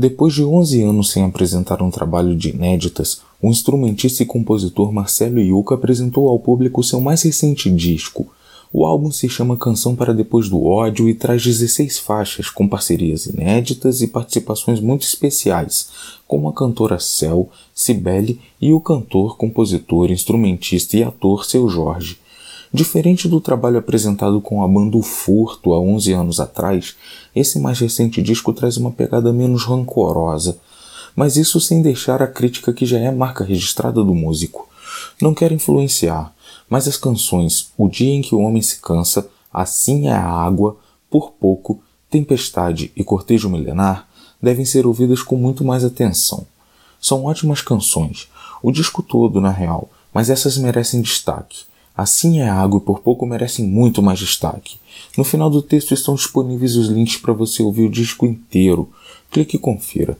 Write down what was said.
Depois de 11 anos sem apresentar um trabalho de inéditas, o instrumentista e compositor Marcelo Yuca apresentou ao público seu mais recente disco. O álbum se chama Canção para Depois do Ódio e traz 16 faixas com parcerias inéditas e participações muito especiais, como a cantora Cel, Cibele e o cantor, compositor, instrumentista e ator Seu Jorge. Diferente do trabalho apresentado com a banda O Furto há 11 anos atrás, esse mais recente disco traz uma pegada menos rancorosa, mas isso sem deixar a crítica que já é marca registrada do músico. Não quero influenciar, mas as canções O Dia em que o Homem se Cansa, Assim é a Água, Por Pouco, Tempestade e Cortejo Milenar devem ser ouvidas com muito mais atenção. São ótimas canções, o disco todo na real, mas essas merecem destaque. Assim é água e por pouco merecem muito mais destaque. No final do texto estão disponíveis os links para você ouvir o disco inteiro. Clique e confira.